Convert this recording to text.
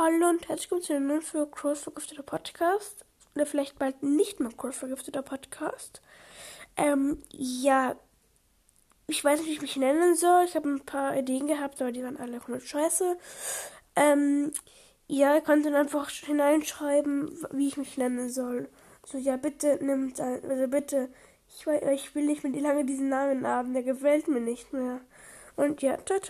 Hallo und herzlich willkommen zu einem neuen für Cross vergifteter Podcast. Oder vielleicht bald nicht mehr Cross vergifteter Podcast. Ähm, ja, ich weiß nicht, wie ich mich nennen soll. Ich habe ein paar Ideen gehabt, aber die waren alle komplett scheiße. Ähm, ja, ihr könnt dann einfach hineinschreiben, wie ich mich nennen soll. So, ja, bitte nimmt, also bitte, ich, ich will nicht mehr lange diesen Namen haben, der gefällt mir nicht mehr. Und ja, ciao, ciao.